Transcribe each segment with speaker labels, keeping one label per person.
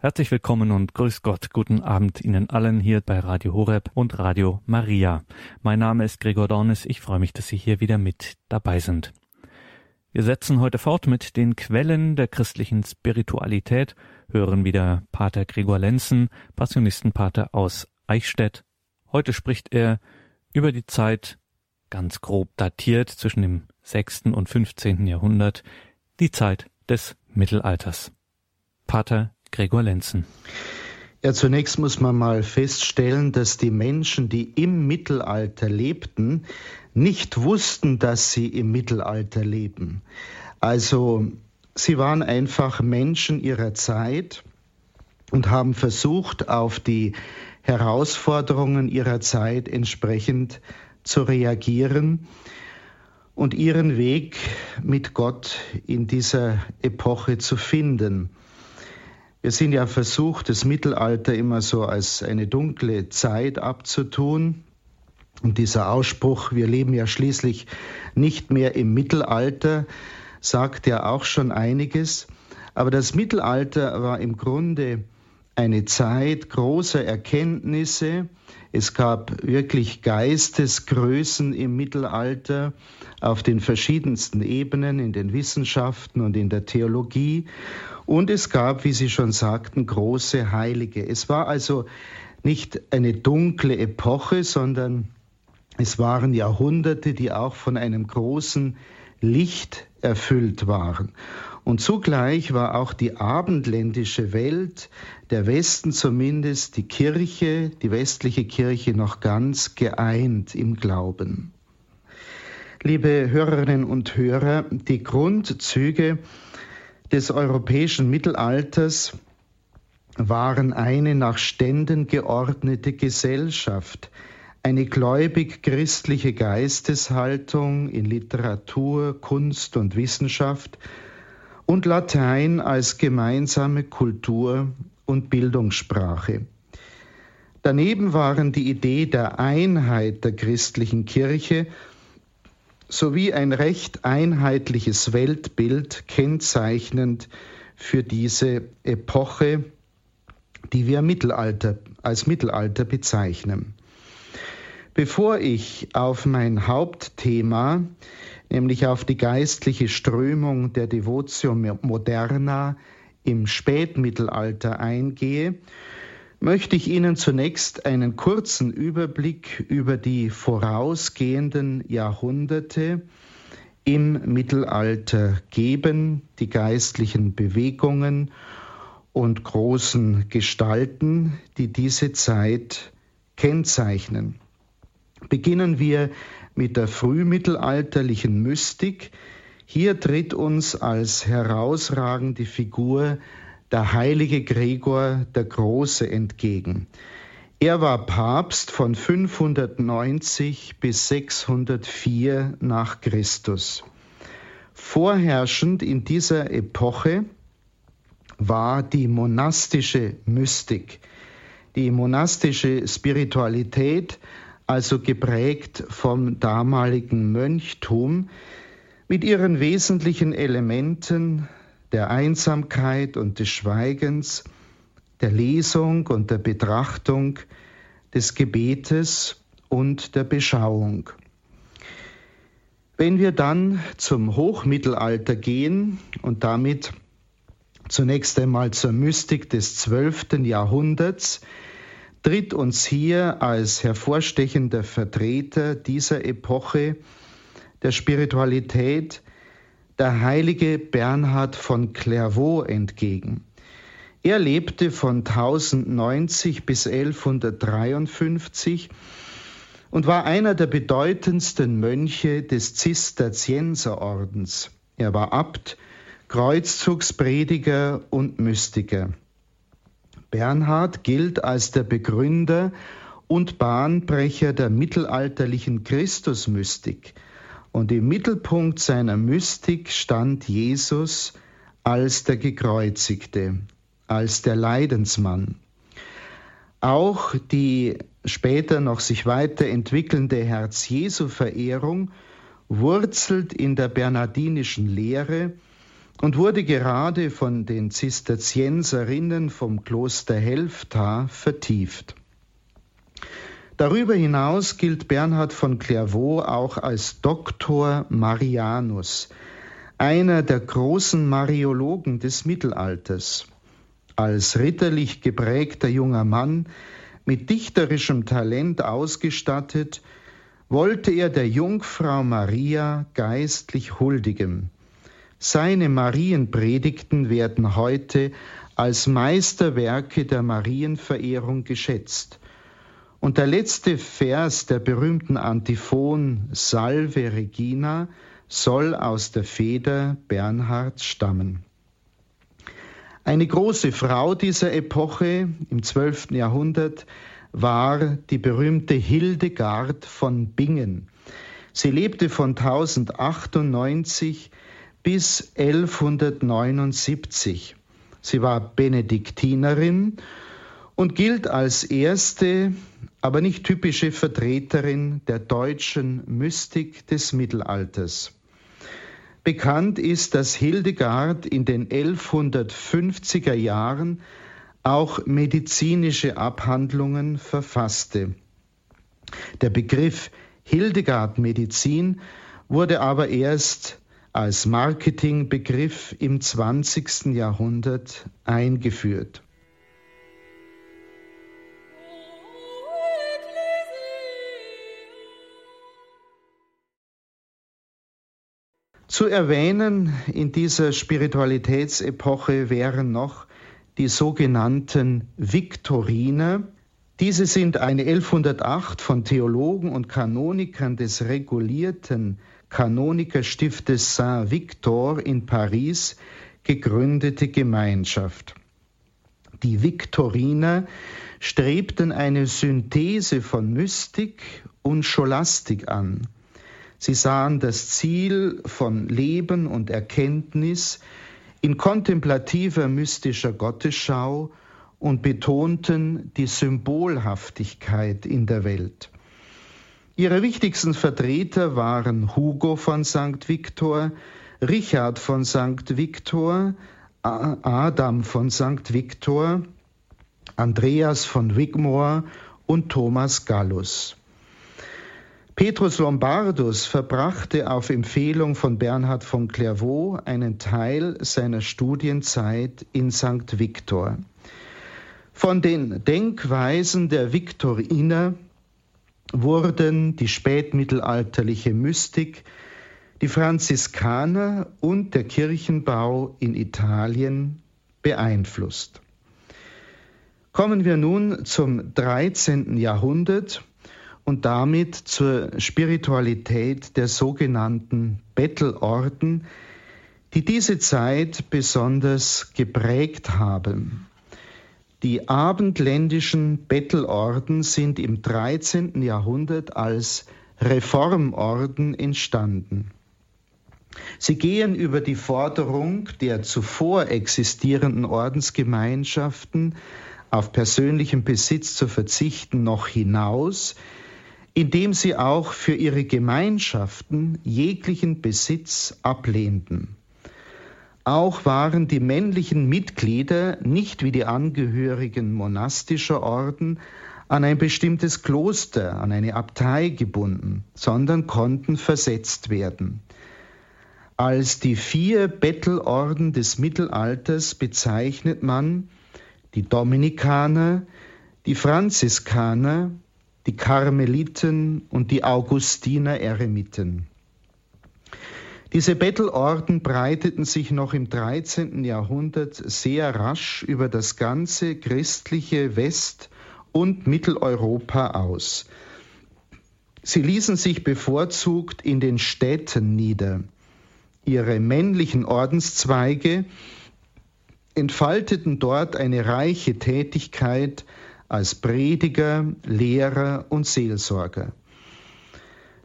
Speaker 1: Herzlich willkommen und grüß Gott. Guten Abend Ihnen allen hier bei Radio Horeb und Radio Maria. Mein Name ist Gregor Dornes. Ich freue mich, dass Sie hier wieder mit dabei sind. Wir setzen heute fort mit den Quellen der christlichen Spiritualität, hören wieder Pater Gregor Lenzen, Passionistenpater aus Eichstätt. Heute spricht er über die Zeit, ganz grob datiert zwischen dem 6. und 15. Jahrhundert, die Zeit des Mittelalters. Pater Gregor Lenzen.
Speaker 2: Ja, zunächst muss man mal feststellen, dass die Menschen, die im Mittelalter lebten, nicht wussten, dass sie im Mittelalter leben. Also sie waren einfach Menschen ihrer Zeit und haben versucht, auf die Herausforderungen ihrer Zeit entsprechend zu reagieren und ihren Weg mit Gott in dieser Epoche zu finden. Wir sind ja versucht, das Mittelalter immer so als eine dunkle Zeit abzutun. Und dieser Ausspruch, wir leben ja schließlich nicht mehr im Mittelalter, sagt ja auch schon einiges. Aber das Mittelalter war im Grunde eine Zeit großer Erkenntnisse. Es gab wirklich Geistesgrößen im Mittelalter auf den verschiedensten Ebenen, in den Wissenschaften und in der Theologie. Und es gab, wie Sie schon sagten, große Heilige. Es war also nicht eine dunkle Epoche, sondern es waren Jahrhunderte, die auch von einem großen Licht erfüllt waren. Und zugleich war auch die abendländische Welt, der Westen zumindest, die Kirche, die westliche Kirche noch ganz geeint im Glauben. Liebe Hörerinnen und Hörer, die Grundzüge des europäischen Mittelalters waren eine nach Ständen geordnete Gesellschaft, eine gläubig-christliche Geisteshaltung in Literatur, Kunst und Wissenschaft und Latein als gemeinsame Kultur- und Bildungssprache. Daneben waren die Idee der Einheit der christlichen Kirche sowie ein recht einheitliches Weltbild kennzeichnend für diese Epoche, die wir Mittelalter, als Mittelalter bezeichnen. Bevor ich auf mein Hauptthema, nämlich auf die geistliche Strömung der Devotio Moderna im Spätmittelalter eingehe, möchte ich Ihnen zunächst einen kurzen Überblick über die vorausgehenden Jahrhunderte im Mittelalter geben, die geistlichen Bewegungen und großen Gestalten, die diese Zeit kennzeichnen. Beginnen wir mit der frühmittelalterlichen Mystik. Hier tritt uns als herausragende Figur der heilige Gregor der Große entgegen. Er war Papst von 590 bis 604 nach Christus. Vorherrschend in dieser Epoche war die monastische Mystik, die monastische Spiritualität, also geprägt vom damaligen Mönchtum, mit ihren wesentlichen Elementen der Einsamkeit und des Schweigens, der Lesung und der Betrachtung, des Gebetes und der Beschauung. Wenn wir dann zum Hochmittelalter gehen und damit zunächst einmal zur Mystik des zwölften Jahrhunderts, tritt uns hier als hervorstechender Vertreter dieser Epoche der Spiritualität der heilige Bernhard von Clairvaux entgegen. Er lebte von 1090 bis 1153 und war einer der bedeutendsten Mönche des Zisterzienserordens. Er war Abt, Kreuzzugsprediger und Mystiker. Bernhard gilt als der Begründer und Bahnbrecher der mittelalterlichen Christusmystik – und im Mittelpunkt seiner Mystik stand Jesus als der Gekreuzigte, als der Leidensmann. Auch die später noch sich weiterentwickelnde Herz-Jesu-Verehrung wurzelt in der bernardinischen Lehre, und wurde gerade von den Zisterzienserinnen vom Kloster Helfta vertieft. Darüber hinaus gilt Bernhard von Clairvaux auch als Doktor Marianus, einer der großen Mariologen des Mittelalters. Als ritterlich geprägter junger Mann, mit dichterischem Talent ausgestattet, wollte er der Jungfrau Maria geistlich huldigen. Seine Marienpredigten werden heute als Meisterwerke der Marienverehrung geschätzt. Und der letzte Vers der berühmten Antiphon Salve Regina soll aus der Feder Bernhards stammen. Eine große Frau dieser Epoche im 12. Jahrhundert war die berühmte Hildegard von Bingen. Sie lebte von 1098 bis 1179. Sie war Benediktinerin und gilt als erste, aber nicht typische Vertreterin der deutschen Mystik des Mittelalters. Bekannt ist, dass Hildegard in den 1150er Jahren auch medizinische Abhandlungen verfasste. Der Begriff Hildegard Medizin wurde aber erst als Marketingbegriff im 20. Jahrhundert eingeführt. Zu erwähnen in dieser Spiritualitätsepoche wären noch die sogenannten Viktoriner. Diese sind eine 1108 von Theologen und Kanonikern des regulierten Kanonikerstiftes Saint-Victor in Paris gegründete Gemeinschaft. Die Viktoriner strebten eine Synthese von Mystik und Scholastik an. Sie sahen das Ziel von Leben und Erkenntnis in kontemplativer mystischer Gottesschau und betonten die Symbolhaftigkeit in der Welt. Ihre wichtigsten Vertreter waren Hugo von St. Victor, Richard von St. Victor, Adam von St. Victor, Andreas von Wigmore und Thomas Gallus. Petrus Lombardus verbrachte auf Empfehlung von Bernhard von Clairvaux einen Teil seiner Studienzeit in St. Victor. Von den Denkweisen der Viktoriner wurden die spätmittelalterliche Mystik, die Franziskaner und der Kirchenbau in Italien beeinflusst. Kommen wir nun zum 13. Jahrhundert und damit zur Spiritualität der sogenannten Bettelorden, die diese Zeit besonders geprägt haben. Die abendländischen Bettelorden sind im 13. Jahrhundert als Reformorden entstanden. Sie gehen über die Forderung der zuvor existierenden Ordensgemeinschaften auf persönlichen Besitz zu verzichten noch hinaus, indem sie auch für ihre Gemeinschaften jeglichen Besitz ablehnten. Auch waren die männlichen Mitglieder nicht wie die Angehörigen monastischer Orden an ein bestimmtes Kloster, an eine Abtei gebunden, sondern konnten versetzt werden. Als die vier Bettelorden des Mittelalters bezeichnet man die Dominikaner, die Franziskaner, die Karmeliten und die Augustiner Eremiten. Diese Bettelorden breiteten sich noch im 13. Jahrhundert sehr rasch über das ganze christliche West- und Mitteleuropa aus. Sie ließen sich bevorzugt in den Städten nieder. Ihre männlichen Ordenszweige entfalteten dort eine reiche Tätigkeit als Prediger, Lehrer und Seelsorger.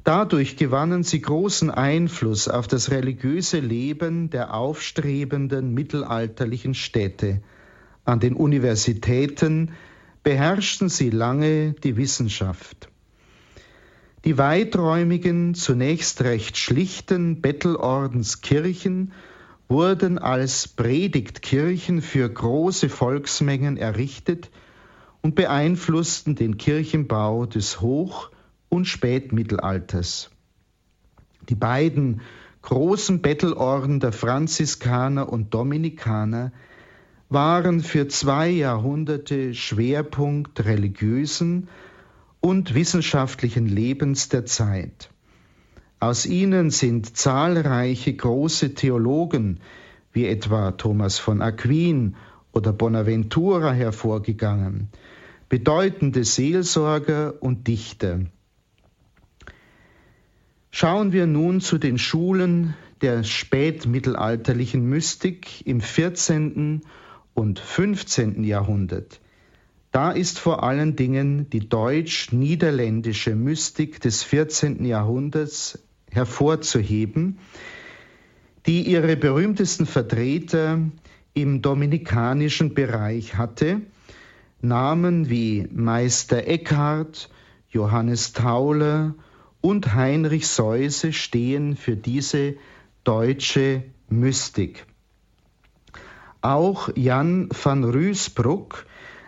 Speaker 2: Dadurch gewannen sie großen Einfluss auf das religiöse Leben der aufstrebenden mittelalterlichen Städte. An den Universitäten beherrschten sie lange die Wissenschaft. Die weiträumigen, zunächst recht schlichten Bettelordenskirchen wurden als Predigtkirchen für große Volksmengen errichtet und beeinflussten den Kirchenbau des Hoch- und Spätmittelalters. Die beiden großen Bettelorden der Franziskaner und Dominikaner waren für zwei Jahrhunderte Schwerpunkt religiösen und wissenschaftlichen Lebens der Zeit. Aus ihnen sind zahlreiche große Theologen wie etwa Thomas von Aquin oder Bonaventura hervorgegangen, bedeutende Seelsorger und Dichter. Schauen wir nun zu den Schulen der spätmittelalterlichen Mystik im 14. und 15. Jahrhundert. Da ist vor allen Dingen die deutsch-niederländische Mystik des 14. Jahrhunderts hervorzuheben, die ihre berühmtesten Vertreter im dominikanischen Bereich hatte, Namen wie Meister Eckhart, Johannes Tauler und Heinrich Seuse stehen für diese deutsche Mystik. Auch Jan van Ruysbroek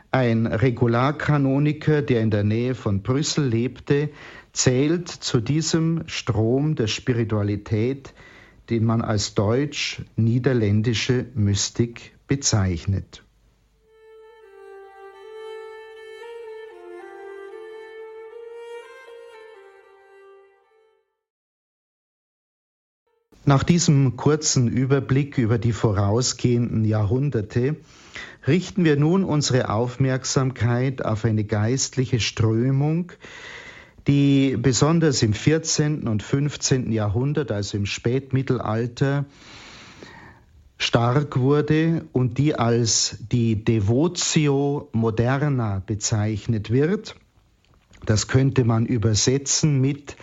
Speaker 2: ein Regularkanoniker, der in der Nähe von Brüssel lebte, zählt zu diesem Strom der Spiritualität, den man als deutsch-niederländische Mystik bezeichnet. Nach diesem kurzen Überblick über die vorausgehenden Jahrhunderte richten wir nun unsere Aufmerksamkeit auf eine geistliche Strömung, die besonders im 14. und 15. Jahrhundert, also im Spätmittelalter, stark wurde und die als die Devotio Moderna bezeichnet wird. Das könnte man übersetzen mit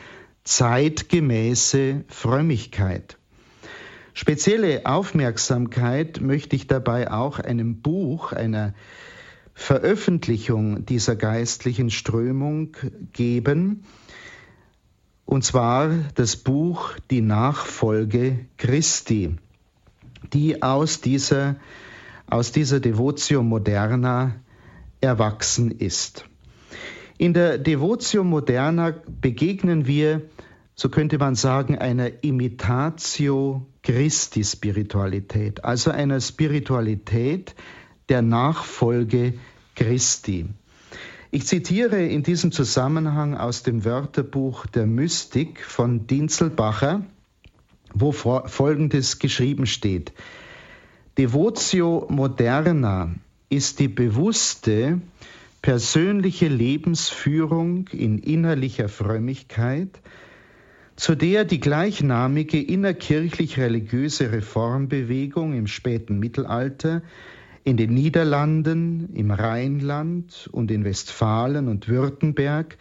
Speaker 2: zeitgemäße Frömmigkeit. Spezielle Aufmerksamkeit möchte ich dabei auch einem Buch, einer Veröffentlichung dieser geistlichen Strömung geben, und zwar das Buch Die Nachfolge Christi, die aus dieser, aus dieser Devotio Moderna erwachsen ist. In der Devotio Moderna begegnen wir, so könnte man sagen, einer Imitatio Christi Spiritualität, also einer Spiritualität der Nachfolge Christi. Ich zitiere in diesem Zusammenhang aus dem Wörterbuch der Mystik von Dinzelbacher, wo Folgendes geschrieben steht. Devotio moderna ist die bewusste, persönliche Lebensführung in innerlicher Frömmigkeit, zu der die gleichnamige innerkirchlich-religiöse Reformbewegung im späten Mittelalter in den Niederlanden, im Rheinland und in Westfalen und Württemberg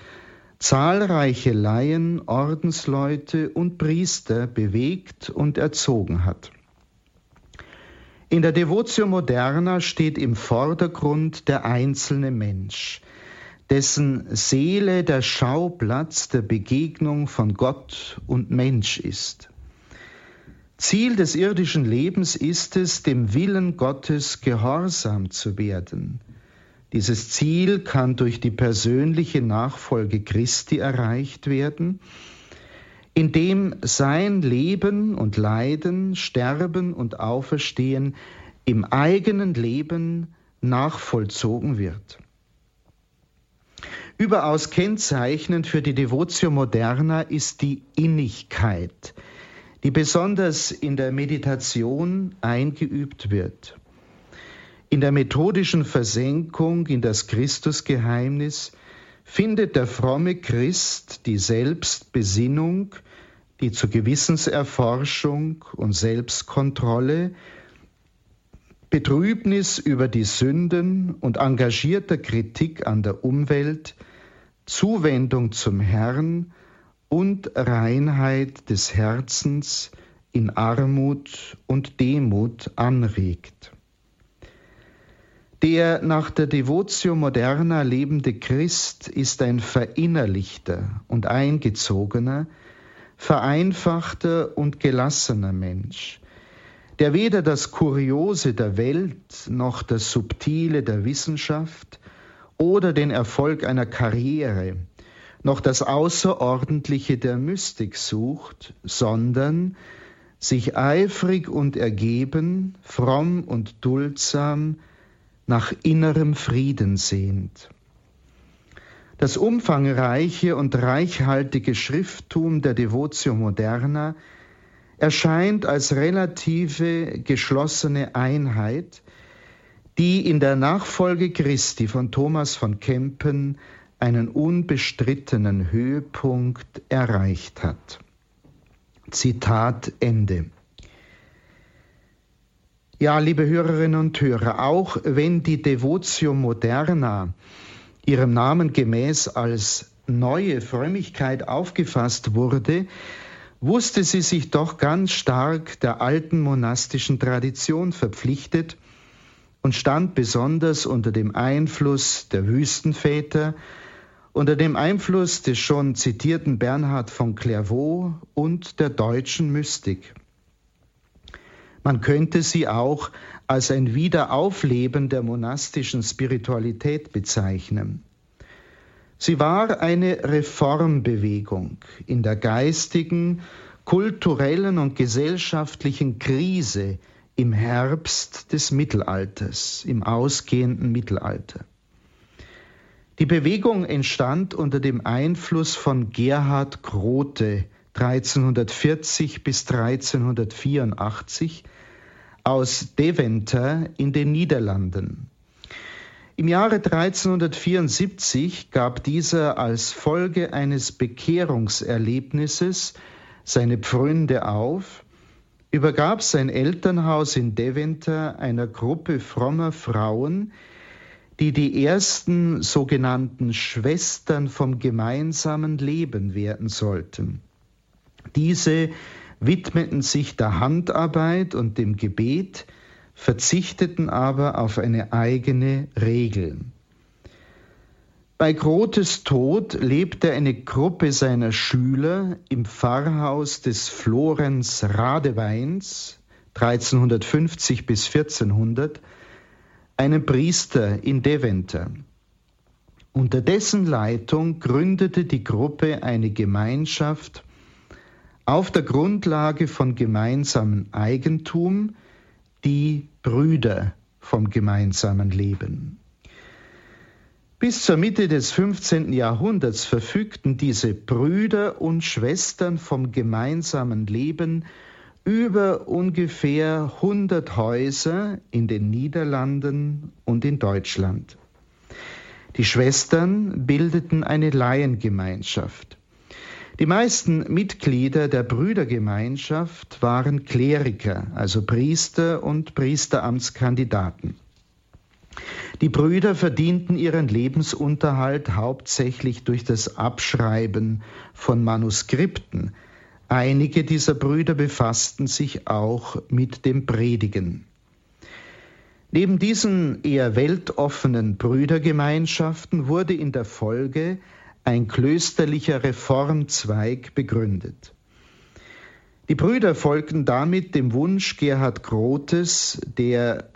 Speaker 2: zahlreiche Laien, Ordensleute und Priester bewegt und erzogen hat. In der Devotio Moderna steht im Vordergrund der einzelne Mensch, dessen Seele der Schauplatz der Begegnung von Gott und Mensch ist. Ziel des irdischen Lebens ist es, dem Willen Gottes gehorsam zu werden. Dieses Ziel kann durch die persönliche Nachfolge Christi erreicht werden, in dem sein Leben und Leiden, Sterben und Auferstehen im eigenen Leben nachvollzogen wird. Überaus kennzeichnend für die Devotio Moderna ist die Innigkeit, die besonders in der Meditation eingeübt wird. In der methodischen Versenkung in das Christusgeheimnis findet der fromme Christ die Selbstbesinnung, die zur Gewissenserforschung und Selbstkontrolle, Betrübnis über die Sünden und engagierter Kritik an der Umwelt, Zuwendung zum Herrn und Reinheit des Herzens in Armut und Demut anregt. Der nach der Devotio Moderna lebende Christ ist ein verinnerlichter und eingezogener, vereinfachter und gelassener Mensch, der weder das Kuriose der Welt noch das Subtile der Wissenschaft oder den Erfolg einer Karriere noch das Außerordentliche der Mystik sucht, sondern sich eifrig und ergeben, fromm und duldsam nach innerem Frieden sehnt. Das umfangreiche und reichhaltige Schrifttum der Devotio Moderna erscheint als relative geschlossene Einheit, die in der Nachfolge Christi von Thomas von Kempen einen unbestrittenen Höhepunkt erreicht hat. Zitat Ende. Ja, liebe Hörerinnen und Hörer, auch wenn die Devotio Moderna ihrem Namen gemäß als neue Frömmigkeit aufgefasst wurde, wusste sie sich doch ganz stark der alten monastischen Tradition verpflichtet und stand besonders unter dem Einfluss der Wüstenväter, unter dem Einfluss des schon zitierten Bernhard von Clairvaux und der deutschen Mystik. Man könnte sie auch als ein Wiederaufleben der monastischen Spiritualität bezeichnen. Sie war eine Reformbewegung in der geistigen, kulturellen und gesellschaftlichen Krise im Herbst des Mittelalters, im ausgehenden Mittelalter. Die Bewegung entstand unter dem Einfluss von Gerhard Grote 1340 bis 1384 aus Deventer in den Niederlanden. Im Jahre 1374 gab dieser als Folge eines Bekehrungserlebnisses seine Pfründe auf, übergab sein Elternhaus in Deventer einer Gruppe frommer Frauen, die die ersten sogenannten Schwestern vom gemeinsamen Leben werden sollten. Diese widmeten sich der Handarbeit und dem Gebet, verzichteten aber auf eine eigene Regel. Bei Grotes Tod lebte eine Gruppe seiner Schüler im Pfarrhaus des Florenz Radeweins 1350 bis 1400 einen Priester in Deventer. Unter dessen Leitung gründete die Gruppe eine Gemeinschaft auf der Grundlage von gemeinsamem Eigentum, die Brüder vom gemeinsamen Leben. Bis zur Mitte des 15. Jahrhunderts verfügten diese Brüder und Schwestern vom gemeinsamen Leben über ungefähr 100 Häuser in den Niederlanden und in Deutschland. Die Schwestern bildeten eine Laiengemeinschaft. Die meisten Mitglieder der Brüdergemeinschaft waren Kleriker, also Priester und Priesteramtskandidaten. Die Brüder verdienten ihren Lebensunterhalt hauptsächlich durch das Abschreiben von Manuskripten, Einige dieser Brüder befassten sich auch mit dem Predigen. Neben diesen eher weltoffenen Brüdergemeinschaften wurde in der Folge ein klösterlicher Reformzweig begründet. Die Brüder folgten damit dem Wunsch Gerhard Grotes, der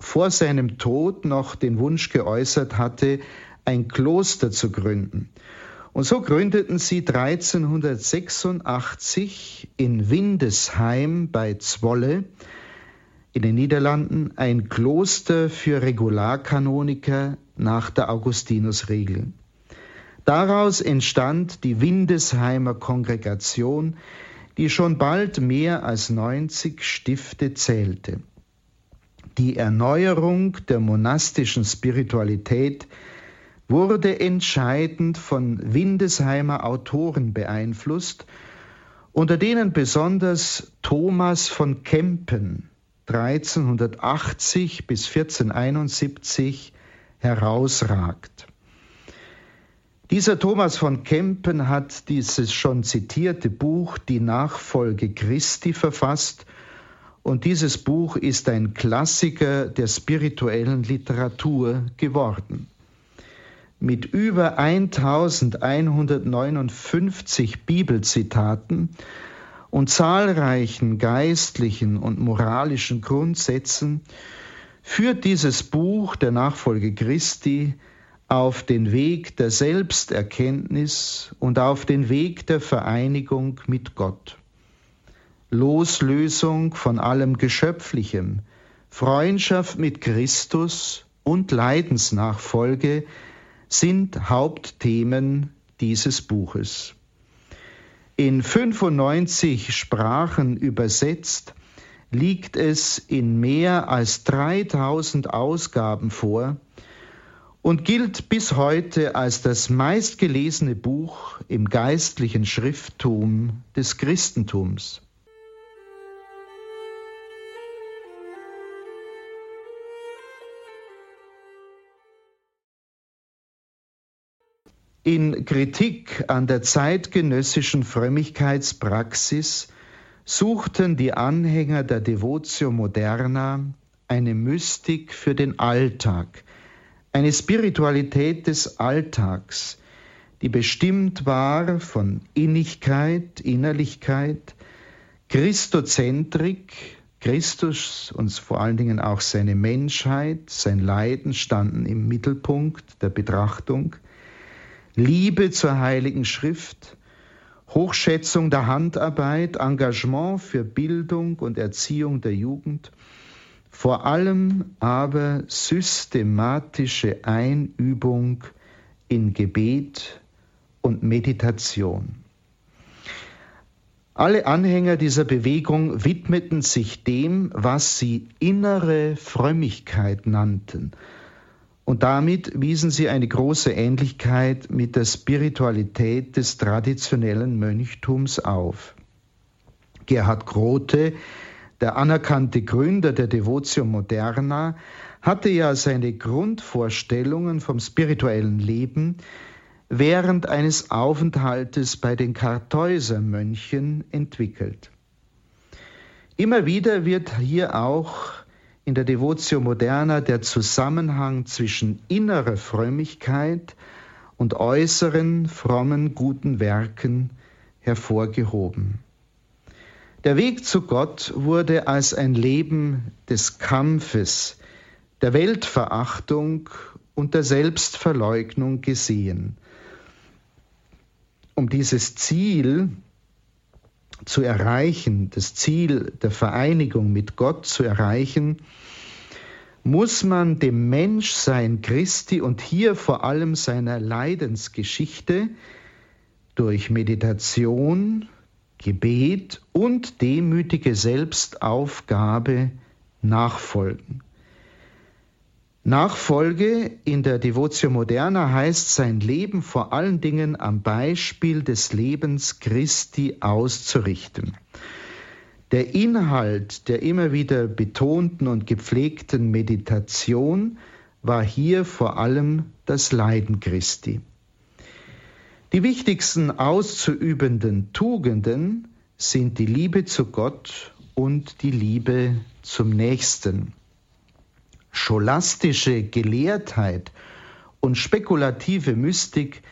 Speaker 2: vor seinem Tod noch den Wunsch geäußert hatte, ein Kloster zu gründen und so gründeten sie 1386 in Windesheim bei Zwolle in den Niederlanden ein Kloster für Regularkanoniker nach der Augustinusregel. Daraus entstand die Windesheimer Kongregation, die schon bald mehr als 90 Stifte zählte. Die Erneuerung der monastischen Spiritualität wurde entscheidend von Windesheimer Autoren beeinflusst, unter denen besonders Thomas von Kempen 1380 bis 1471 herausragt. Dieser Thomas von Kempen hat dieses schon zitierte Buch Die Nachfolge Christi verfasst. Und dieses Buch ist ein Klassiker der spirituellen Literatur geworden. Mit über 1159 Bibelzitaten und zahlreichen geistlichen und moralischen Grundsätzen führt dieses Buch der Nachfolge Christi auf den Weg der Selbsterkenntnis und auf den Weg der Vereinigung mit Gott. Loslösung von allem Geschöpflichem, Freundschaft mit Christus und Leidensnachfolge sind Hauptthemen dieses Buches. In 95 Sprachen übersetzt liegt es in mehr als 3000 Ausgaben vor und gilt bis heute als das meistgelesene Buch im geistlichen Schrifttum des Christentums. In Kritik an der zeitgenössischen Frömmigkeitspraxis suchten die Anhänger der Devotio Moderna eine Mystik für den Alltag, eine Spiritualität des Alltags, die bestimmt war von Innigkeit, Innerlichkeit, Christozentrik, Christus und vor allen Dingen auch seine Menschheit, sein Leiden standen im Mittelpunkt der Betrachtung, Liebe zur Heiligen Schrift, Hochschätzung der Handarbeit, Engagement für Bildung und Erziehung der Jugend, vor allem aber systematische Einübung in Gebet und Meditation. Alle Anhänger dieser Bewegung widmeten sich dem, was sie innere Frömmigkeit nannten, und damit wiesen sie eine große Ähnlichkeit mit der Spiritualität des traditionellen Mönchtums auf. Gerhard Grote der anerkannte Gründer der Devotio Moderna, hatte ja seine Grundvorstellungen vom spirituellen Leben während eines Aufenthaltes bei den Kartäusermönchen entwickelt. Immer wieder wird hier auch in der Devotio Moderna der Zusammenhang zwischen innerer Frömmigkeit und äußeren frommen guten Werken hervorgehoben. Der Weg zu Gott wurde als ein Leben des Kampfes, der Weltverachtung und der Selbstverleugnung gesehen. Um dieses Ziel zu erreichen, das Ziel der Vereinigung mit Gott zu erreichen, muss man dem Menschsein Christi und hier vor allem seiner Leidensgeschichte durch Meditation, Gebet und demütige Selbstaufgabe nachfolgen. Nachfolge in der Devotio Moderna heißt, sein Leben vor allen Dingen am Beispiel des Lebens Christi auszurichten. Der Inhalt der immer wieder betonten und gepflegten Meditation war hier vor allem das Leiden Christi. Die wichtigsten auszuübenden Tugenden sind die Liebe zu Gott und die Liebe zum Nächsten. Scholastische Gelehrtheit und spekulative Mystik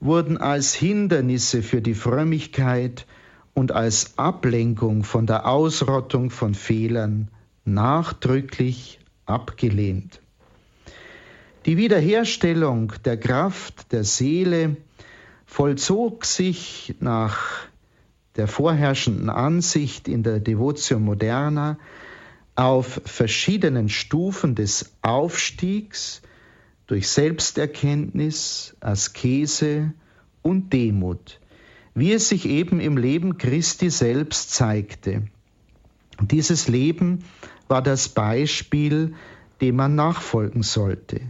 Speaker 2: wurden als Hindernisse für die Frömmigkeit und als Ablenkung von der Ausrottung von Fehlern nachdrücklich abgelehnt. Die Wiederherstellung der Kraft der Seele vollzog sich nach der vorherrschenden Ansicht in der Devotio Moderna auf verschiedenen Stufen des Aufstiegs durch Selbsterkenntnis, Askese und Demut, wie es sich eben im Leben Christi selbst zeigte. Dieses Leben war das Beispiel, dem man nachfolgen sollte.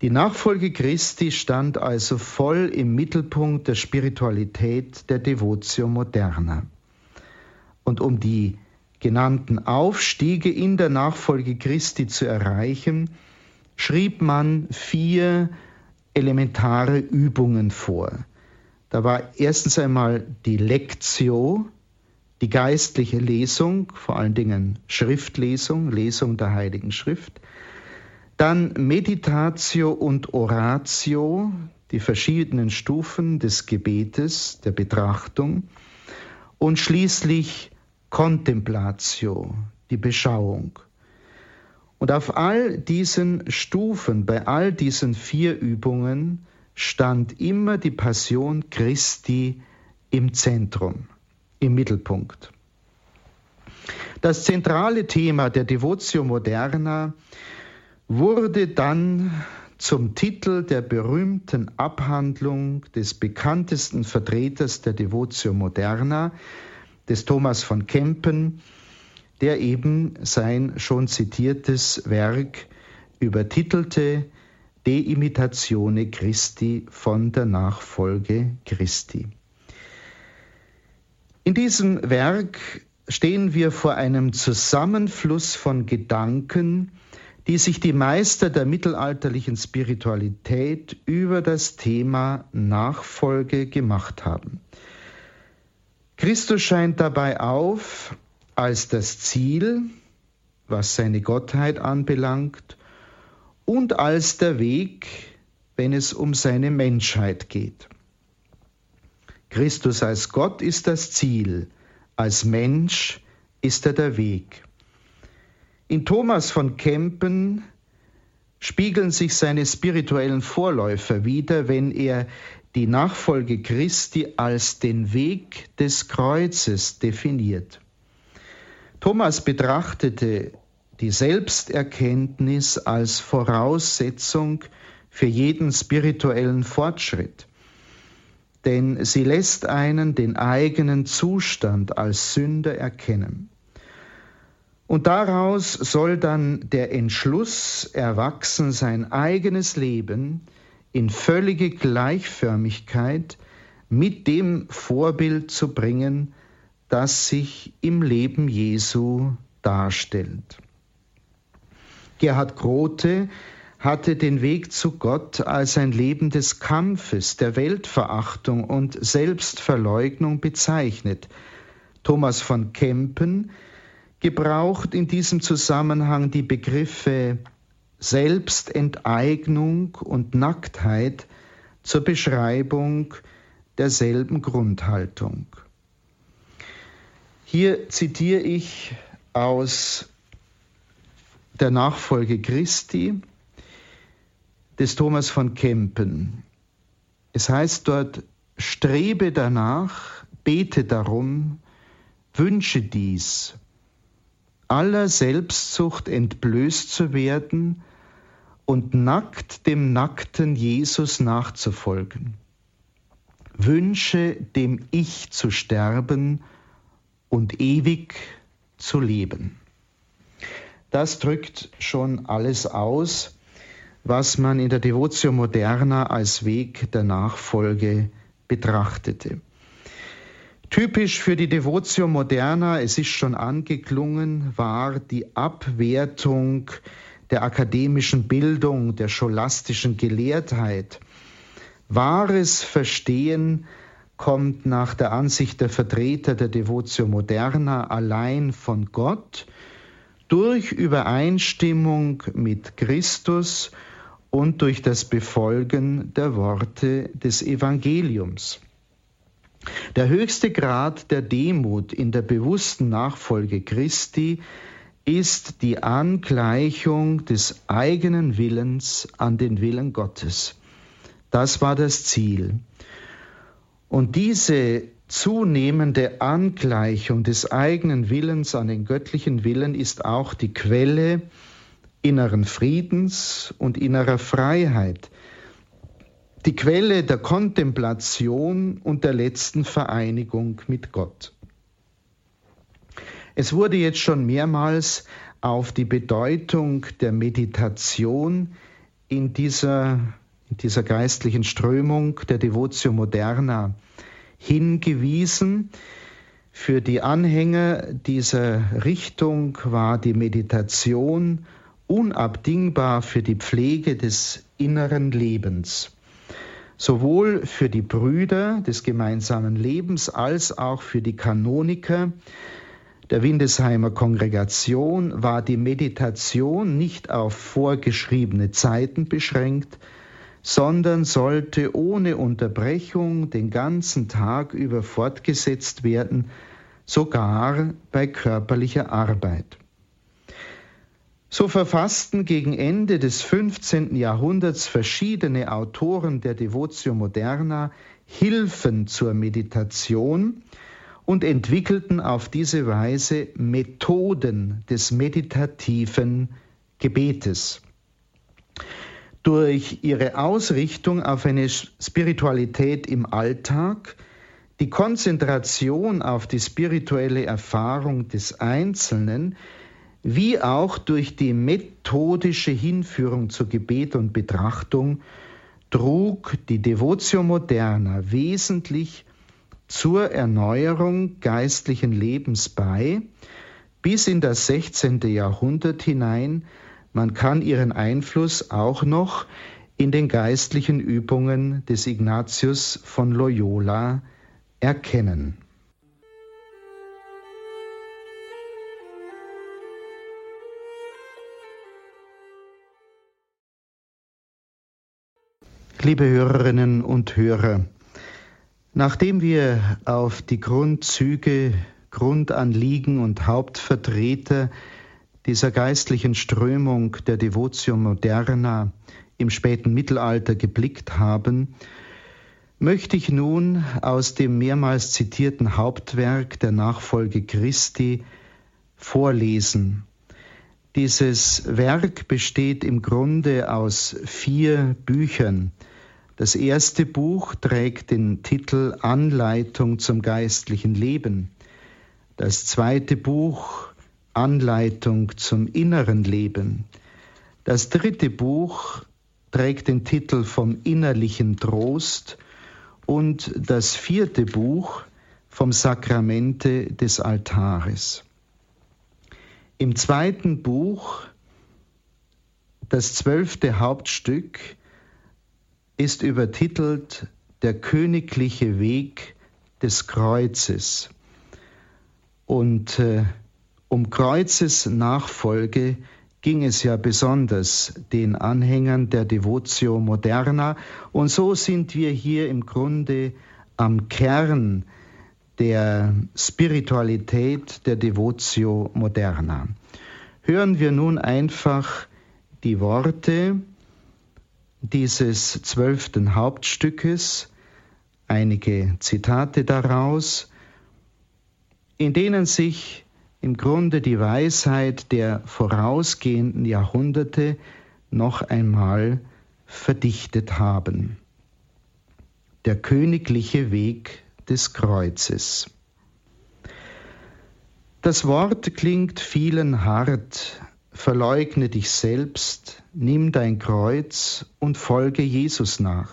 Speaker 2: Die Nachfolge Christi stand also voll im Mittelpunkt der Spiritualität der Devotio Moderna. Und um die genannten Aufstiege in der Nachfolge Christi zu erreichen, schrieb man vier elementare Übungen vor. Da war erstens einmal die Lectio, die geistliche Lesung, vor allen Dingen Schriftlesung, Lesung der Heiligen Schrift. Dann Meditatio und Oratio, die verschiedenen Stufen des Gebetes, der Betrachtung. und schließlich Contemplatio, die Beschauung. Und auf all diesen Stufen, bei all diesen vier Übungen, stand immer die Passion Christi im Zentrum, im Mittelpunkt. Das zentrale Thema der Devotio Moderna wurde dann zum Titel der berühmten Abhandlung des bekanntesten Vertreters der Devotio Moderna, des Thomas von Kempen, der eben sein schon zitiertes Werk übertitelte De Imitatione Christi von der Nachfolge Christi. In diesem Werk stehen wir vor einem Zusammenfluss von Gedanken, die sich die Meister der mittelalterlichen Spiritualität über das Thema Nachfolge gemacht haben. Christus scheint dabei auf als das Ziel, was seine Gottheit anbelangt, und als der Weg, wenn es um seine Menschheit geht. Christus als Gott ist das Ziel, als Mensch ist er der Weg. In Thomas von Kempen spiegeln sich seine spirituellen Vorläufer wieder, wenn er die Nachfolge Christi als den Weg des Kreuzes definiert. Thomas betrachtete die Selbsterkenntnis als Voraussetzung für jeden spirituellen Fortschritt, denn sie lässt einen den eigenen Zustand als Sünder erkennen. Und daraus soll dann der Entschluss erwachsen, sein eigenes Leben in völlige Gleichförmigkeit mit dem Vorbild zu bringen, das sich im Leben Jesu darstellt. Gerhard Grote hatte den Weg zu Gott als ein Leben des Kampfes, der Weltverachtung und Selbstverleugnung bezeichnet. Thomas von Kempen gebraucht in diesem Zusammenhang die Begriffe Selbstenteignung und Nacktheit zur Beschreibung derselben Grundhaltung. Hier zitiere ich aus der Nachfolge Christi des Thomas von Kempen. Es heißt dort, strebe danach, bete darum, wünsche dies, aller Selbstsucht entblößt zu werden und nackt dem nackten Jesus nachzufolgen. Wünsche dem Ich zu sterben und ewig zu leben. Das drückt schon alles aus, was man in der Devotio Moderna als Weg der Nachfolge betrachtete. Typisch für die Devotio Moderna, es ist schon angeklungen, war die Abwertung der akademischen Bildung, der scholastischen Gelehrtheit. Wahres Verstehen kommt nach der Ansicht der Vertreter der Devotio Moderna allein von Gott durch Übereinstimmung mit Christus und durch das Befolgen der Worte des Evangeliums. Der höchste Grad der Demut in der bewussten Nachfolge Christi ist die Angleichung des eigenen Willens an den Willen Gottes. Das war das Ziel. Und diese zunehmende Angleichung des eigenen Willens an den göttlichen Willen ist auch die Quelle inneren Friedens und innerer Freiheit, die Quelle der Kontemplation und der letzten Vereinigung mit Gott. Es wurde jetzt schon mehrmals auf die Bedeutung der Meditation in dieser, in dieser geistlichen Strömung der Devotio Moderna hingewiesen. Für die Anhänger dieser Richtung war die Meditation unabdingbar für die Pflege des inneren Lebens sowohl für die Brüder des gemeinsamen Lebens als auch für die Kanoniker der Windesheimer Kongregation war die Meditation nicht auf vorgeschriebene Zeiten beschränkt, sondern sollte ohne Unterbrechung den ganzen Tag über fortgesetzt werden, sogar bei körperlicher Arbeit. So verfassten gegen Ende des 15. Jahrhunderts verschiedene Autoren der Devotio Moderna Hilfen zur Meditation und entwickelten auf diese Weise Methoden des meditativen Gebetes durch ihre Ausrichtung auf eine Spiritualität im Alltag, die Konzentration auf die spirituelle Erfahrung des Einzelnen, wie auch durch die methodische Hinführung zu Gebet und Betrachtung trug die Devotio Moderna wesentlich zur Erneuerung geistlichen Lebens bei, bis in das 16. Jahrhundert hinein man kann ihren Einfluss auch noch in den geistlichen Übungen des Ignatius von Loyola erkennen. Liebe Hörerinnen und Hörer, nachdem wir auf die Grundzüge, Grundanliegen und Hauptvertreter dieser geistlichen Strömung der Devotio Moderna im späten Mittelalter geblickt haben, möchte ich nun aus dem mehrmals zitierten Hauptwerk der Nachfolge Christi vorlesen. Dieses Werk besteht im Grunde aus vier Büchern. Das erste Buch trägt den Titel Anleitung zum geistlichen Leben. Das zweite Buch Anleitung zum inneren Leben. Das dritte Buch trägt den Titel vom innerlichen Trost und das vierte Buch vom Sakramente des Altares. Im zweiten Buch, das zwölfte Hauptstück, ist übertitelt Der königliche Weg des Kreuzes. Und äh, um Kreuzes Nachfolge ging es ja besonders den Anhängern der Devotio Moderna und so sind wir hier im Grunde am Kern der Spiritualität der Devotio Moderna. Hören wir nun einfach die Worte dieses zwölften Hauptstückes, einige Zitate daraus, in denen sich im Grunde die Weisheit der vorausgehenden Jahrhunderte noch einmal verdichtet haben. Der königliche Weg des Kreuzes. Das Wort klingt vielen hart, verleugne dich selbst, nimm dein Kreuz und folge Jesus nach.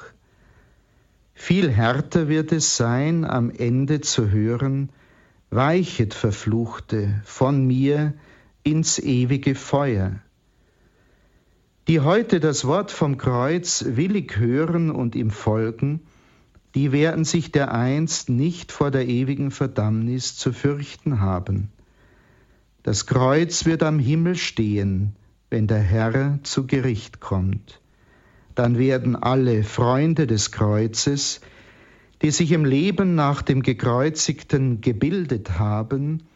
Speaker 2: Viel härter wird es sein, am Ende zu hören, Weichet, Verfluchte, von mir ins ewige Feuer. Die heute das Wort vom Kreuz willig hören und ihm folgen, die werden sich dereinst nicht vor der ewigen Verdammnis zu fürchten haben. Das Kreuz wird am Himmel stehen, wenn der Herr zu Gericht kommt. Dann werden alle Freunde des Kreuzes, die sich im Leben nach dem Gekreuzigten gebildet haben,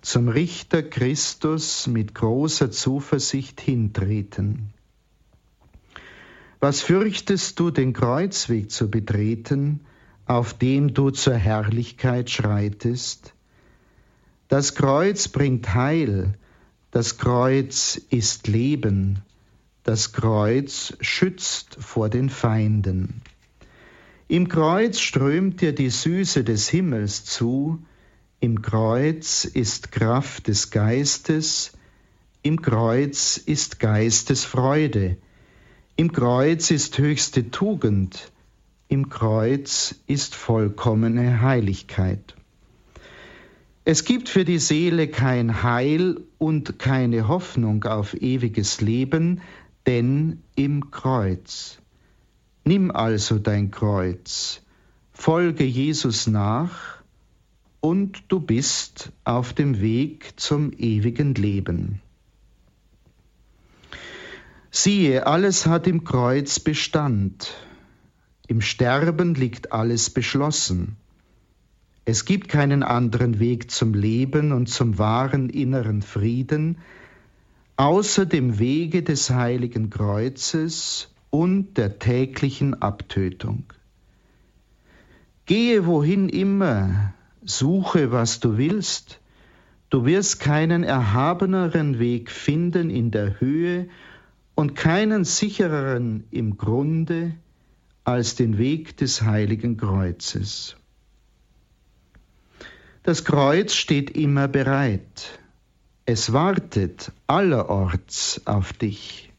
Speaker 2: zum Richter Christus mit großer Zuversicht hintreten. Was fürchtest du, den Kreuzweg zu betreten, auf dem du zur Herrlichkeit schreitest? Das Kreuz bringt Heil, das Kreuz ist Leben, das Kreuz schützt vor den Feinden. Im Kreuz strömt dir die Süße des Himmels zu, im Kreuz ist Kraft des Geistes, im Kreuz ist Geistesfreude, im Kreuz ist höchste Tugend, im Kreuz ist vollkommene Heiligkeit. Es gibt für die Seele kein Heil und keine Hoffnung auf ewiges Leben, denn im Kreuz. Nimm also dein Kreuz, folge Jesus nach, und du bist auf dem Weg zum ewigen Leben. Siehe, alles hat im Kreuz Bestand, Im Sterben liegt alles beschlossen. Es gibt keinen anderen Weg zum Leben und zum wahren inneren Frieden, außer dem Wege des heiligen Kreuzes und der täglichen Abtötung. Gehe wohin immer, suche, was du willst, du wirst keinen erhabeneren Weg finden in der Höhe und keinen sichereren im Grunde als den Weg des heiligen Kreuzes. Das Kreuz steht immer bereit. Es wartet allerorts auf dich.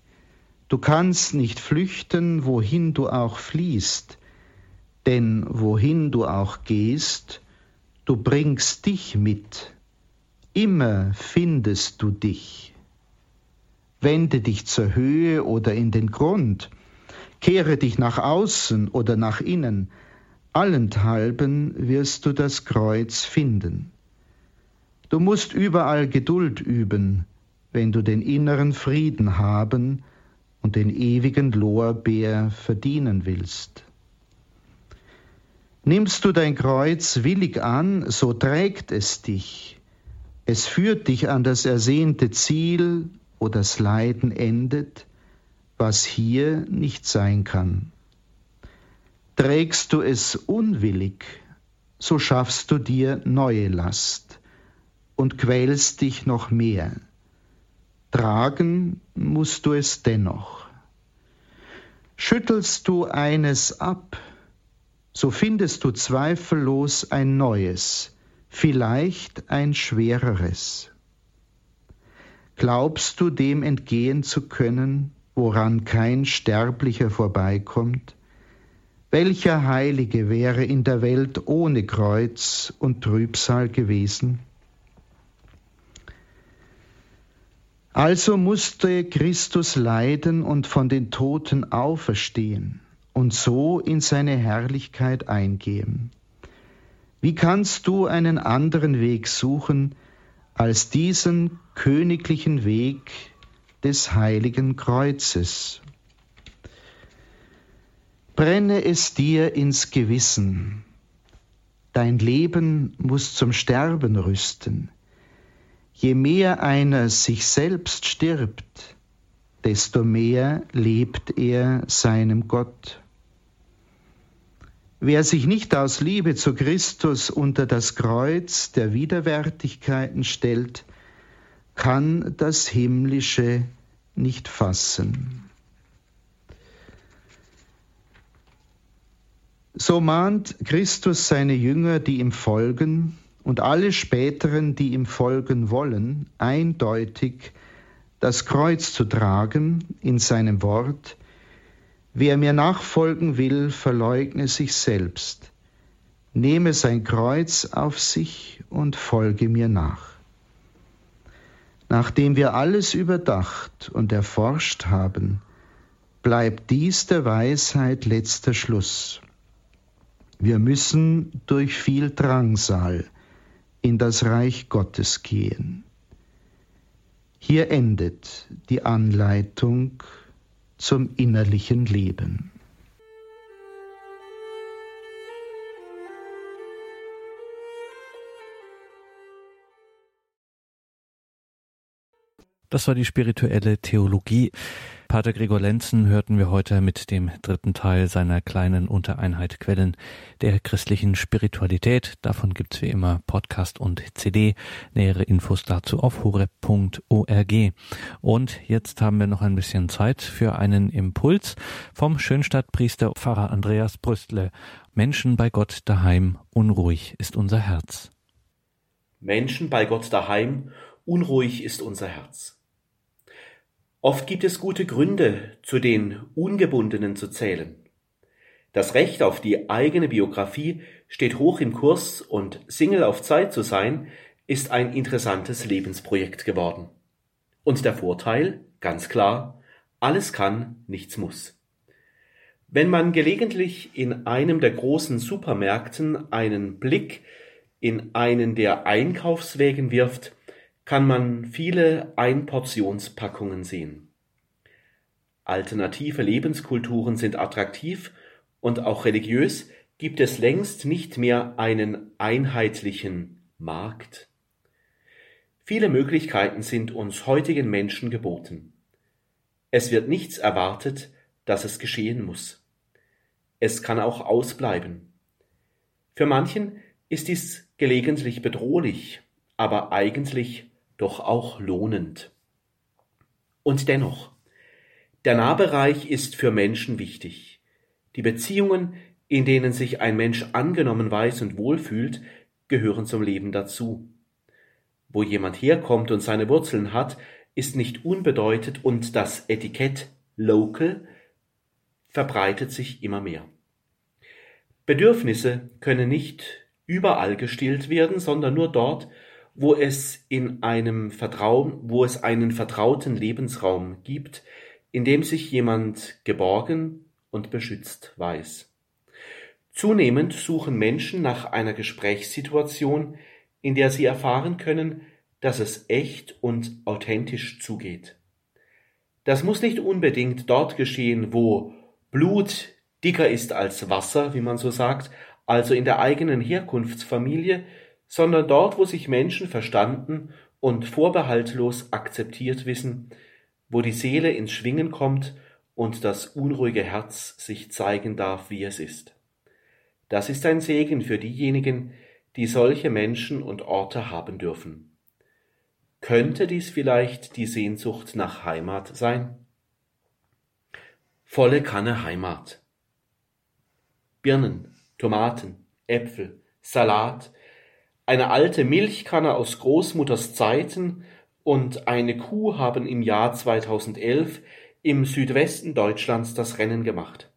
Speaker 2: Du kannst nicht flüchten, wohin du auch fliehst, denn wohin du auch gehst, du bringst dich mit. Immer findest du dich. Wende dich zur Höhe oder in den Grund, Kehre dich nach außen oder nach innen, allenthalben wirst du das Kreuz finden. Du musst überall Geduld üben, wenn du den inneren Frieden haben und den ewigen Lorbeer verdienen willst. Nimmst du dein Kreuz willig an, so trägt es dich. Es führt dich an das ersehnte Ziel, wo das Leiden endet, was hier nicht sein kann. Trägst du es unwillig, so schaffst du dir neue Last und quälst dich noch mehr. Tragen musst du es dennoch. Schüttelst du eines ab, so findest du zweifellos ein neues, vielleicht ein schwereres. Glaubst du dem entgehen zu können, woran kein Sterblicher vorbeikommt? Welcher Heilige wäre in der Welt ohne Kreuz und Trübsal gewesen? Also musste Christus leiden und von den Toten auferstehen und so in seine Herrlichkeit eingehen. Wie kannst du einen anderen Weg suchen als diesen königlichen Weg des heiligen Kreuzes. Brenne es dir ins Gewissen, dein Leben muss zum Sterben rüsten. Je mehr einer sich selbst stirbt, desto mehr lebt er seinem Gott. Wer sich nicht aus Liebe zu Christus unter das Kreuz der Widerwärtigkeiten stellt, kann das Himmlische nicht fassen. So mahnt Christus seine Jünger, die ihm folgen, und alle späteren, die ihm folgen wollen, eindeutig das Kreuz zu tragen in seinem Wort, wer mir nachfolgen will, verleugne sich selbst, nehme sein Kreuz auf sich und folge mir nach. Nachdem wir alles überdacht und erforscht haben, bleibt dies der Weisheit letzter Schluss. Wir müssen durch viel Drangsal in das Reich Gottes gehen. Hier endet die Anleitung zum innerlichen Leben.
Speaker 1: Das war die spirituelle Theologie. Pater Gregor Lenzen hörten wir heute mit dem dritten Teil seiner kleinen Untereinheit Quellen der christlichen Spiritualität. Davon gibt's wie immer Podcast und CD. Nähere Infos dazu auf horeb.org. Und jetzt haben wir noch ein bisschen Zeit für einen Impuls vom Schönstadtpriester Pfarrer Andreas Brüstle. Menschen bei Gott daheim, unruhig ist unser Herz.
Speaker 3: Menschen bei Gott daheim, unruhig ist unser Herz. Oft gibt es gute Gründe, zu den Ungebundenen zu zählen. Das Recht auf die eigene Biografie steht hoch im Kurs und Single auf Zeit zu sein, ist ein interessantes Lebensprojekt geworden. Und der Vorteil, ganz klar, alles kann, nichts muss. Wenn man gelegentlich in einem der großen Supermärkten einen Blick in einen der Einkaufswägen wirft, kann man viele Einportionspackungen sehen. Alternative Lebenskulturen sind attraktiv und auch religiös gibt es längst nicht mehr einen einheitlichen Markt. Viele Möglichkeiten sind uns heutigen Menschen geboten. Es wird nichts erwartet, dass es geschehen muss. Es kann auch ausbleiben. Für manchen ist dies gelegentlich bedrohlich, aber eigentlich doch auch lohnend. Und dennoch, der Nahbereich ist für Menschen wichtig. Die Beziehungen, in denen sich ein Mensch angenommen weiß und wohlfühlt, gehören zum Leben dazu. Wo jemand herkommt und seine Wurzeln hat, ist nicht unbedeutend und das Etikett local verbreitet sich immer mehr. Bedürfnisse können nicht überall gestillt werden, sondern nur dort, wo es in einem Vertrauen, wo es einen vertrauten Lebensraum gibt, in dem sich jemand geborgen und beschützt weiß. Zunehmend suchen Menschen nach einer Gesprächssituation, in der sie erfahren können, dass es echt und authentisch zugeht. Das muss nicht unbedingt dort geschehen, wo Blut dicker ist als Wasser, wie man so sagt, also in der eigenen Herkunftsfamilie, sondern dort, wo sich Menschen verstanden und vorbehaltlos akzeptiert wissen, wo die Seele ins Schwingen kommt und das unruhige Herz sich zeigen darf, wie es ist. Das ist ein Segen für diejenigen, die solche Menschen und Orte haben dürfen. Könnte dies vielleicht die Sehnsucht nach Heimat sein? Volle Kanne Heimat. Birnen, Tomaten, Äpfel, Salat, eine alte Milchkanne aus Großmutters Zeiten und eine Kuh haben im Jahr 2011 im Südwesten Deutschlands das Rennen gemacht.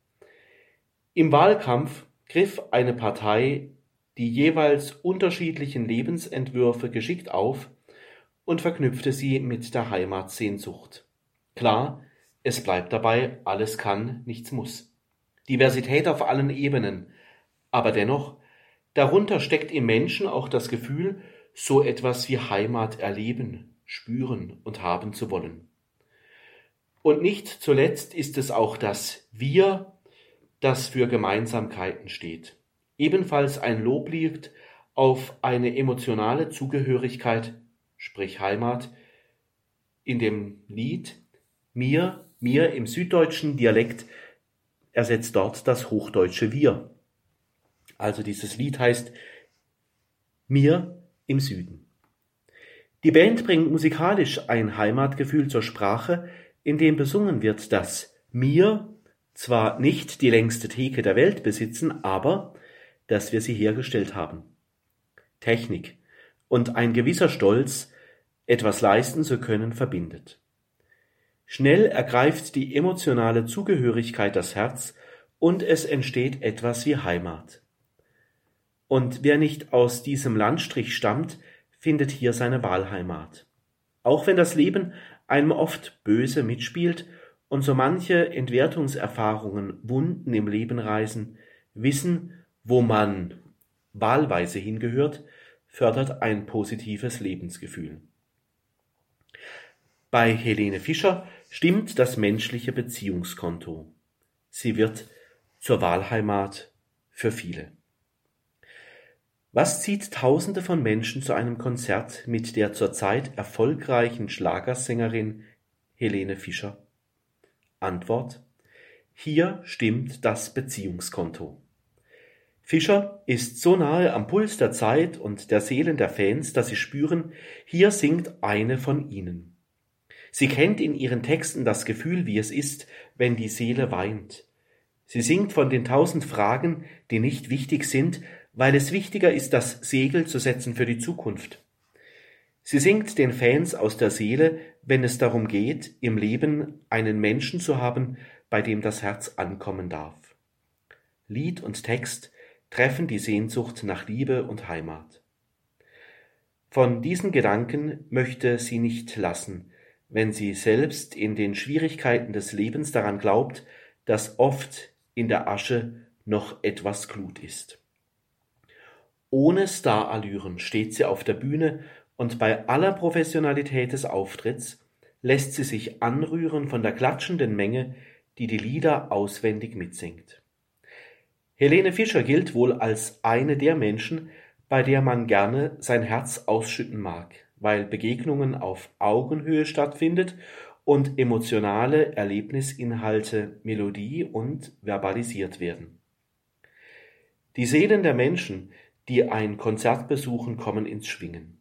Speaker 3: Im Wahlkampf griff eine Partei die jeweils unterschiedlichen Lebensentwürfe geschickt auf und verknüpfte sie mit der Heimatsehnsucht. Klar, es bleibt dabei, alles kann, nichts muss. Diversität auf allen Ebenen, aber dennoch Darunter steckt im Menschen auch das Gefühl, so etwas wie Heimat erleben, spüren und haben zu wollen. Und nicht zuletzt ist es auch das Wir, das für Gemeinsamkeiten steht. Ebenfalls ein Lob liegt auf eine emotionale Zugehörigkeit, sprich Heimat, in dem Lied Mir, mir im süddeutschen Dialekt ersetzt dort das hochdeutsche Wir. Also dieses Lied heißt Mir im Süden. Die Band bringt musikalisch ein Heimatgefühl zur Sprache, in dem besungen wird, dass mir zwar nicht die längste Theke der Welt besitzen, aber dass wir sie hergestellt haben. Technik und ein gewisser Stolz, etwas leisten zu können, verbindet. Schnell ergreift die emotionale Zugehörigkeit das Herz und es entsteht etwas wie Heimat. Und wer nicht aus diesem Landstrich stammt, findet hier seine Wahlheimat. Auch wenn das Leben einem oft böse mitspielt und so manche Entwertungserfahrungen Wunden im Leben reißen, wissen, wo man wahlweise hingehört, fördert ein positives Lebensgefühl. Bei Helene Fischer stimmt das menschliche Beziehungskonto. Sie wird zur Wahlheimat für viele. Was zieht Tausende von Menschen zu einem Konzert mit der zurzeit erfolgreichen Schlagersängerin Helene Fischer? Antwort: Hier stimmt das Beziehungskonto. Fischer ist so nahe am Puls der Zeit und der Seelen der Fans, dass sie spüren, hier singt eine von ihnen. Sie kennt in ihren Texten das Gefühl, wie es ist, wenn die Seele weint. Sie singt von den tausend Fragen, die nicht wichtig sind, weil es wichtiger ist, das Segel zu setzen für die Zukunft. Sie singt den Fans aus der Seele, wenn es darum geht, im Leben einen Menschen zu haben, bei dem das Herz ankommen darf. Lied und Text treffen die Sehnsucht nach Liebe und Heimat. Von diesen Gedanken möchte sie nicht lassen, wenn sie selbst in den Schwierigkeiten des Lebens daran glaubt, dass oft in der Asche noch etwas Glut ist. Ohne Starallüren steht sie auf der Bühne und bei aller Professionalität des Auftritts lässt sie sich anrühren von der klatschenden Menge, die die Lieder auswendig mitsingt. Helene Fischer gilt wohl als eine der Menschen, bei der man gerne sein Herz ausschütten mag, weil Begegnungen auf Augenhöhe stattfindet und emotionale Erlebnisinhalte Melodie und verbalisiert werden. Die Seelen der Menschen, die ein Konzert besuchen, kommen ins Schwingen.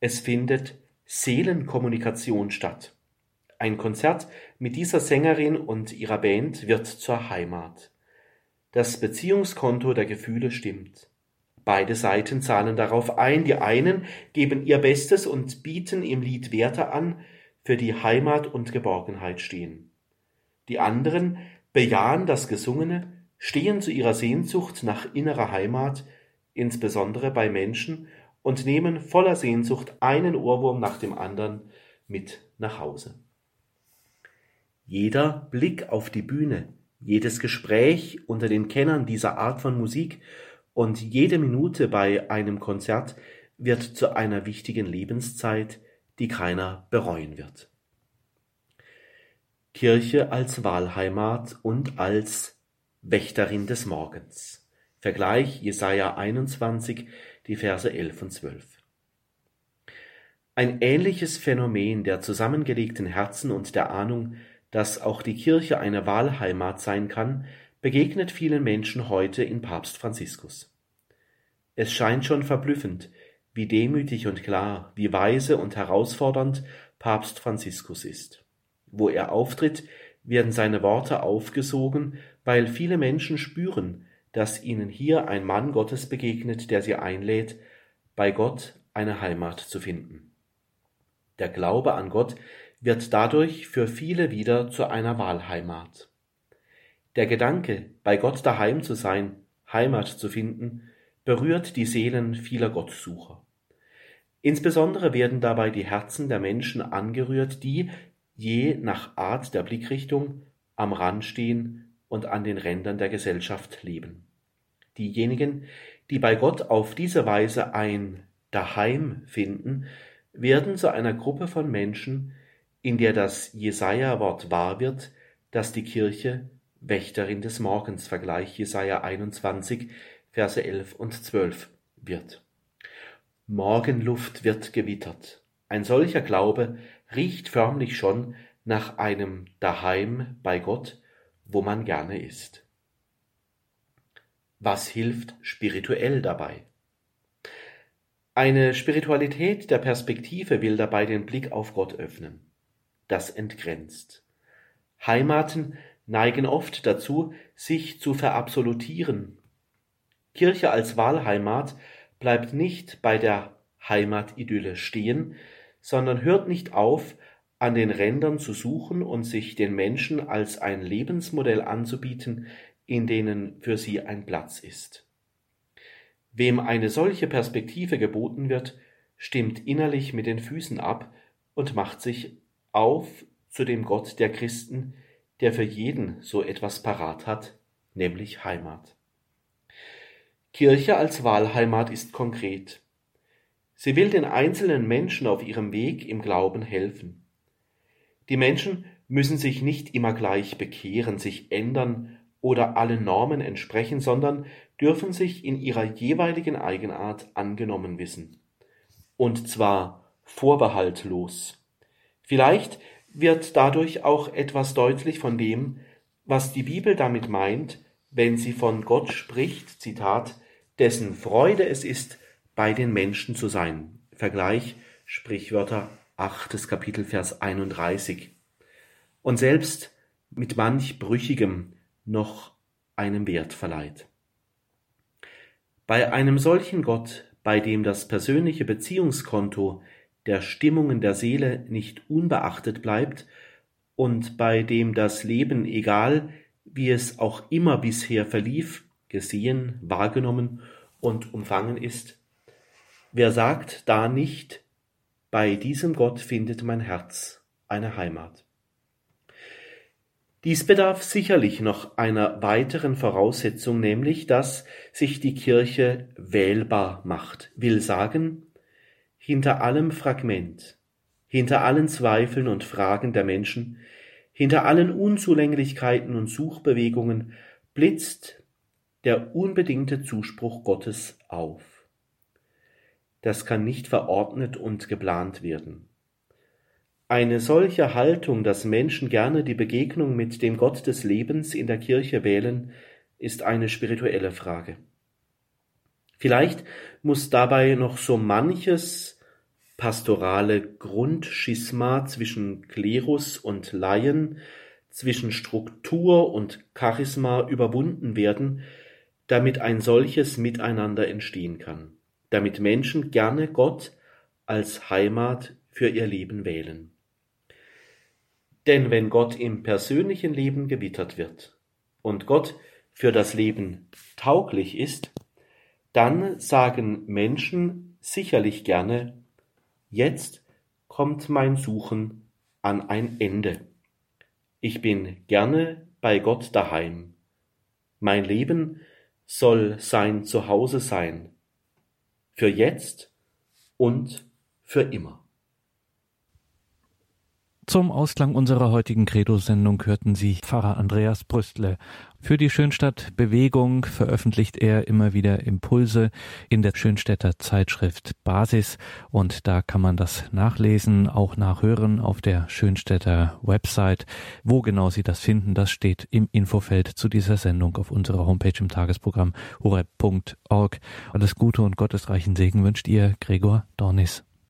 Speaker 3: Es findet Seelenkommunikation statt. Ein Konzert mit dieser Sängerin und ihrer Band wird zur Heimat. Das Beziehungskonto der Gefühle stimmt. Beide Seiten zahlen darauf ein, die einen geben ihr Bestes und bieten im Lied Werte an, für die Heimat und Geborgenheit stehen. Die anderen bejahen das Gesungene, stehen zu ihrer Sehnsucht nach innerer Heimat, insbesondere bei Menschen, und nehmen voller Sehnsucht einen Ohrwurm nach dem anderen mit nach Hause. Jeder Blick auf die Bühne, jedes Gespräch unter den Kennern dieser Art von Musik und jede Minute bei einem Konzert wird zu einer wichtigen Lebenszeit, die keiner bereuen wird. Kirche als Wahlheimat und als Wächterin des Morgens. Vergleich Jesaja 21, die Verse 11 und 12. Ein ähnliches Phänomen der zusammengelegten Herzen und der Ahnung, dass auch die Kirche eine Wahlheimat sein kann, begegnet vielen Menschen heute in Papst Franziskus. Es scheint schon verblüffend, wie demütig und klar, wie weise und herausfordernd Papst Franziskus ist. Wo er auftritt, werden seine Worte aufgesogen, weil viele Menschen spüren, dass ihnen hier ein Mann Gottes begegnet, der sie einlädt, bei Gott eine Heimat zu finden. Der Glaube an Gott wird dadurch für viele wieder zu einer Wahlheimat. Der Gedanke, bei Gott daheim zu sein, Heimat zu finden, berührt die Seelen vieler Gottsucher. Insbesondere werden dabei die Herzen der Menschen angerührt, die, je nach Art der Blickrichtung, am Rand stehen und an den Rändern der Gesellschaft leben. Diejenigen, die bei Gott auf diese Weise ein Daheim finden, werden zu einer Gruppe von Menschen, in der das Jesaja-Wort wahr wird, dass die Kirche Wächterin des Morgens, Vergleich Jesaja 21, Verse 11 und 12 wird. Morgenluft wird gewittert. Ein solcher Glaube riecht förmlich schon nach einem Daheim bei Gott, wo man gerne ist. Was hilft spirituell dabei? Eine Spiritualität der Perspektive will dabei den Blick auf Gott öffnen. Das entgrenzt. Heimaten neigen oft dazu, sich zu verabsolutieren. Kirche als Wahlheimat bleibt nicht bei der Heimatidylle stehen, sondern hört nicht auf, an den Rändern zu suchen und sich den Menschen als ein Lebensmodell anzubieten, in denen für sie ein Platz ist. Wem eine solche Perspektive geboten wird, stimmt innerlich mit den Füßen ab und macht sich auf zu dem Gott der Christen, der für jeden so etwas parat hat, nämlich Heimat. Kirche als Wahlheimat ist konkret. Sie will den einzelnen Menschen auf ihrem Weg im Glauben helfen. Die Menschen müssen sich nicht immer gleich bekehren, sich ändern oder allen Normen entsprechen, sondern dürfen sich in ihrer jeweiligen Eigenart angenommen wissen. Und zwar vorbehaltlos. Vielleicht wird dadurch auch etwas deutlich von dem, was die Bibel damit meint, wenn sie von Gott spricht, Zitat, dessen Freude es ist, bei den Menschen zu sein. Vergleich Sprichwörter achtes Kapitel Vers 31 und selbst mit manch Brüchigem noch einem Wert verleiht. Bei einem solchen Gott, bei dem das persönliche Beziehungskonto der Stimmungen der Seele nicht unbeachtet bleibt und bei dem das Leben, egal wie es auch immer bisher verlief, gesehen, wahrgenommen und umfangen ist, wer sagt da nicht, bei diesem Gott findet mein Herz eine Heimat. Dies bedarf sicherlich noch einer weiteren Voraussetzung, nämlich dass sich die Kirche wählbar macht, will sagen, hinter allem Fragment, hinter allen Zweifeln und Fragen der Menschen, hinter allen Unzulänglichkeiten und Suchbewegungen blitzt der unbedingte Zuspruch Gottes auf. Das kann nicht verordnet und geplant werden. Eine solche Haltung, dass Menschen gerne die Begegnung mit dem Gott des Lebens in der Kirche wählen, ist eine spirituelle Frage. Vielleicht muss dabei noch so manches pastorale Grundschisma zwischen Klerus und Laien, zwischen Struktur und Charisma überwunden werden, damit ein solches Miteinander entstehen kann, damit Menschen gerne Gott als Heimat für ihr Leben wählen. Denn wenn Gott im persönlichen Leben gewittert wird und Gott für das Leben tauglich ist, dann sagen Menschen sicherlich gerne, jetzt kommt mein Suchen an ein Ende. Ich bin gerne bei Gott daheim. Mein Leben soll sein Zuhause sein, für jetzt und für immer.
Speaker 1: Zum Ausklang unserer heutigen Credo-Sendung hörten Sie Pfarrer Andreas Brüstle. Für die Schönstadt Bewegung veröffentlicht er immer wieder Impulse in der Schönstädter Zeitschrift Basis und da kann man das nachlesen, auch nachhören auf der Schönstädter Website. Wo genau Sie das finden, das steht im Infofeld zu dieser Sendung auf unserer Homepage im Tagesprogramm horeb.org. Alles Gute und gottesreichen Segen wünscht ihr Gregor Dornis.